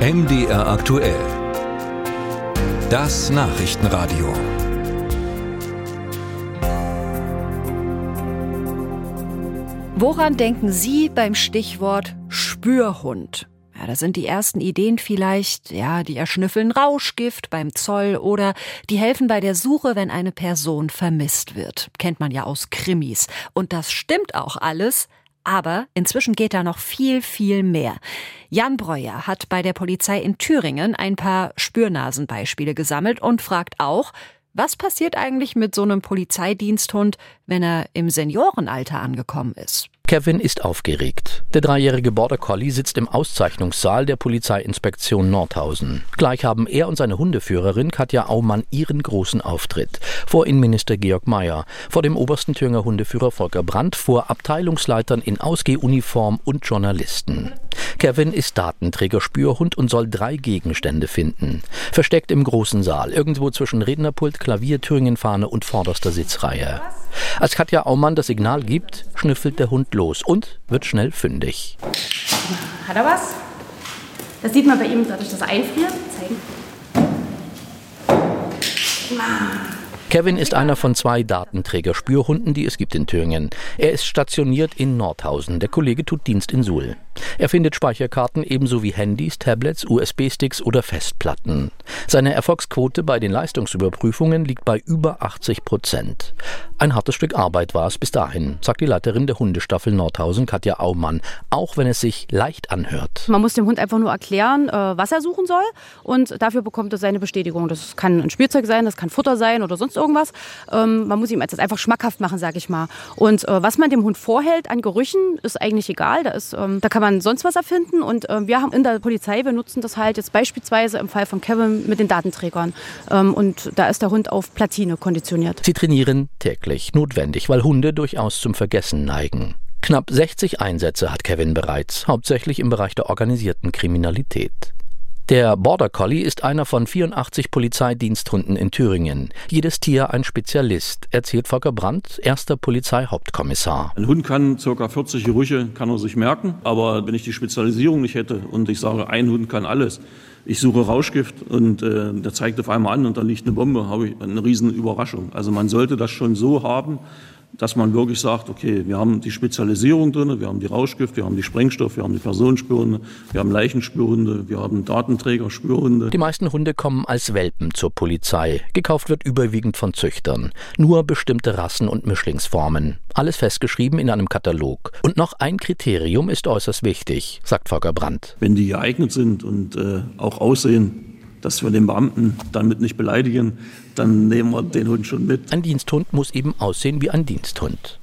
MDR aktuell. Das Nachrichtenradio. Woran denken Sie beim Stichwort Spürhund? Ja, da sind die ersten Ideen vielleicht, ja, die erschnüffeln Rauschgift beim Zoll oder die helfen bei der Suche, wenn eine Person vermisst wird. Kennt man ja aus Krimis. Und das stimmt auch alles, aber inzwischen geht da noch viel, viel mehr. Jan Breuer hat bei der Polizei in Thüringen ein paar Spürnasenbeispiele gesammelt und fragt auch, was passiert eigentlich mit so einem Polizeidiensthund, wenn er im Seniorenalter angekommen ist? Kevin ist aufgeregt. Der dreijährige Border Collie sitzt im Auszeichnungssaal der Polizeiinspektion Nordhausen. Gleich haben er und seine Hundeführerin Katja Aumann ihren großen Auftritt. Vor Innenminister Georg Mayer, vor dem obersten Thüringer Hundeführer Volker Brandt, vor Abteilungsleitern in Ausgehuniform und Journalisten. Kevin ist Datenträger Spürhund und soll drei Gegenstände finden. Versteckt im großen Saal, irgendwo zwischen Rednerpult, Klavier, Thüringenfahne und vorderster Sitzreihe. Als Katja Aumann das Signal gibt, schnüffelt der Hund los und wird schnell fündig. Hat er was? Das sieht man bei ihm dadurch, dass er einfriert. Zeigen. Kevin ist einer von zwei Datenträger-Spürhunden, die es gibt in Thüringen. Er ist stationiert in Nordhausen. Der Kollege tut Dienst in Suhl. Er findet Speicherkarten ebenso wie Handys, Tablets, USB-Sticks oder Festplatten. Seine Erfolgsquote bei den Leistungsüberprüfungen liegt bei über 80 Prozent. Ein hartes Stück Arbeit war es bis dahin, sagt die Leiterin der Hundestaffel Nordhausen, Katja Aumann, auch wenn es sich leicht anhört. Man muss dem Hund einfach nur erklären, äh, was er suchen soll und dafür bekommt er seine Bestätigung. Das kann ein Spielzeug sein, das kann Futter sein oder sonst irgendwas. Ähm, man muss ihm das einfach schmackhaft machen, sag ich mal. Und äh, was man dem Hund vorhält an Gerüchen, ist eigentlich egal. Da, ist, ähm, da kann man sonst was erfinden und äh, wir haben in der Polizei, wir nutzen das halt jetzt beispielsweise im Fall von Kevin mit den Datenträgern. Ähm, und da ist der Hund auf Platine konditioniert. Sie trainieren täglich, notwendig, weil Hunde durchaus zum Vergessen neigen. Knapp 60 Einsätze hat Kevin bereits, hauptsächlich im Bereich der organisierten Kriminalität. Der Border Collie ist einer von 84 Polizeidiensthunden in Thüringen. Jedes Tier ein Spezialist, erzählt Volker Brandt, erster Polizeihauptkommissar. Ein Hund kann ca. 40 Gerüche kann er sich merken, aber wenn ich die Spezialisierung nicht hätte und ich sage, ein Hund kann alles, ich suche Rauschgift und äh, der zeigt auf einmal an und da liegt eine Bombe, habe ich eine riesen Überraschung. Also man sollte das schon so haben, dass man wirklich sagt, okay, wir haben die Spezialisierung drin, wir haben die Rauschgift, wir haben die Sprengstoff, wir haben die Personenspürhunde, wir haben Leichenspürhunde, wir haben Datenträgerspürhunde. Die meisten Hunde kommen als Welpen zur Polizei. Gekauft wird überwiegend von Züchtern. Nur bestimmte Rassen und Mischlingsformen. Alles festgeschrieben in einem Katalog. Und noch ein Kriterium ist äußerst wichtig, sagt Volker Brandt. Wenn die geeignet sind und äh, auch aussehen, dass wir den Beamten damit nicht beleidigen, dann nehmen wir den Hund schon mit. Ein Diensthund muss eben aussehen wie ein Diensthund.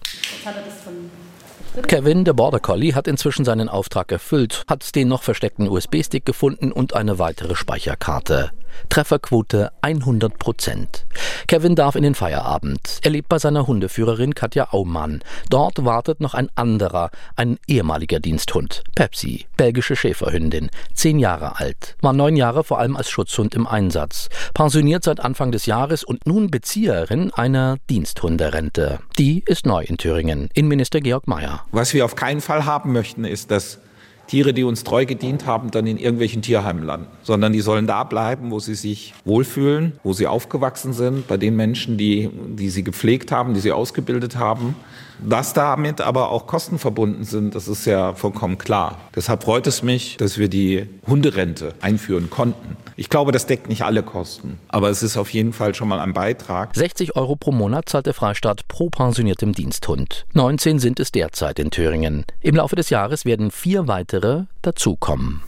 Kevin, der Border Collie, hat inzwischen seinen Auftrag erfüllt, hat den noch versteckten USB-Stick gefunden und eine weitere Speicherkarte. Trefferquote 100 Prozent. Kevin darf in den Feierabend. Er lebt bei seiner Hundeführerin Katja Aumann. Dort wartet noch ein anderer, ein ehemaliger Diensthund. Pepsi, belgische Schäferhündin, zehn Jahre alt, war neun Jahre vor allem als Schutzhund im Einsatz, pensioniert seit Anfang des Jahres und nun Bezieherin einer Diensthunderente. Die ist neu in Thüringen. Innenminister Georg Mayer. Was wir auf keinen Fall haben möchten, ist, dass Tiere, die uns treu gedient haben, dann in irgendwelchen Tierheimen landen, sondern die sollen da bleiben, wo sie sich wohlfühlen, wo sie aufgewachsen sind, bei den Menschen, die, die sie gepflegt haben, die sie ausgebildet haben. Dass damit aber auch Kosten verbunden sind, das ist ja vollkommen klar. Deshalb freut es mich, dass wir die Hunderente einführen konnten. Ich glaube, das deckt nicht alle Kosten, aber es ist auf jeden Fall schon mal ein Beitrag. 60 Euro pro Monat zahlt der Freistaat pro pensioniertem Diensthund. 19 sind es derzeit in Thüringen. Im Laufe des Jahres werden vier weitere dazukommen.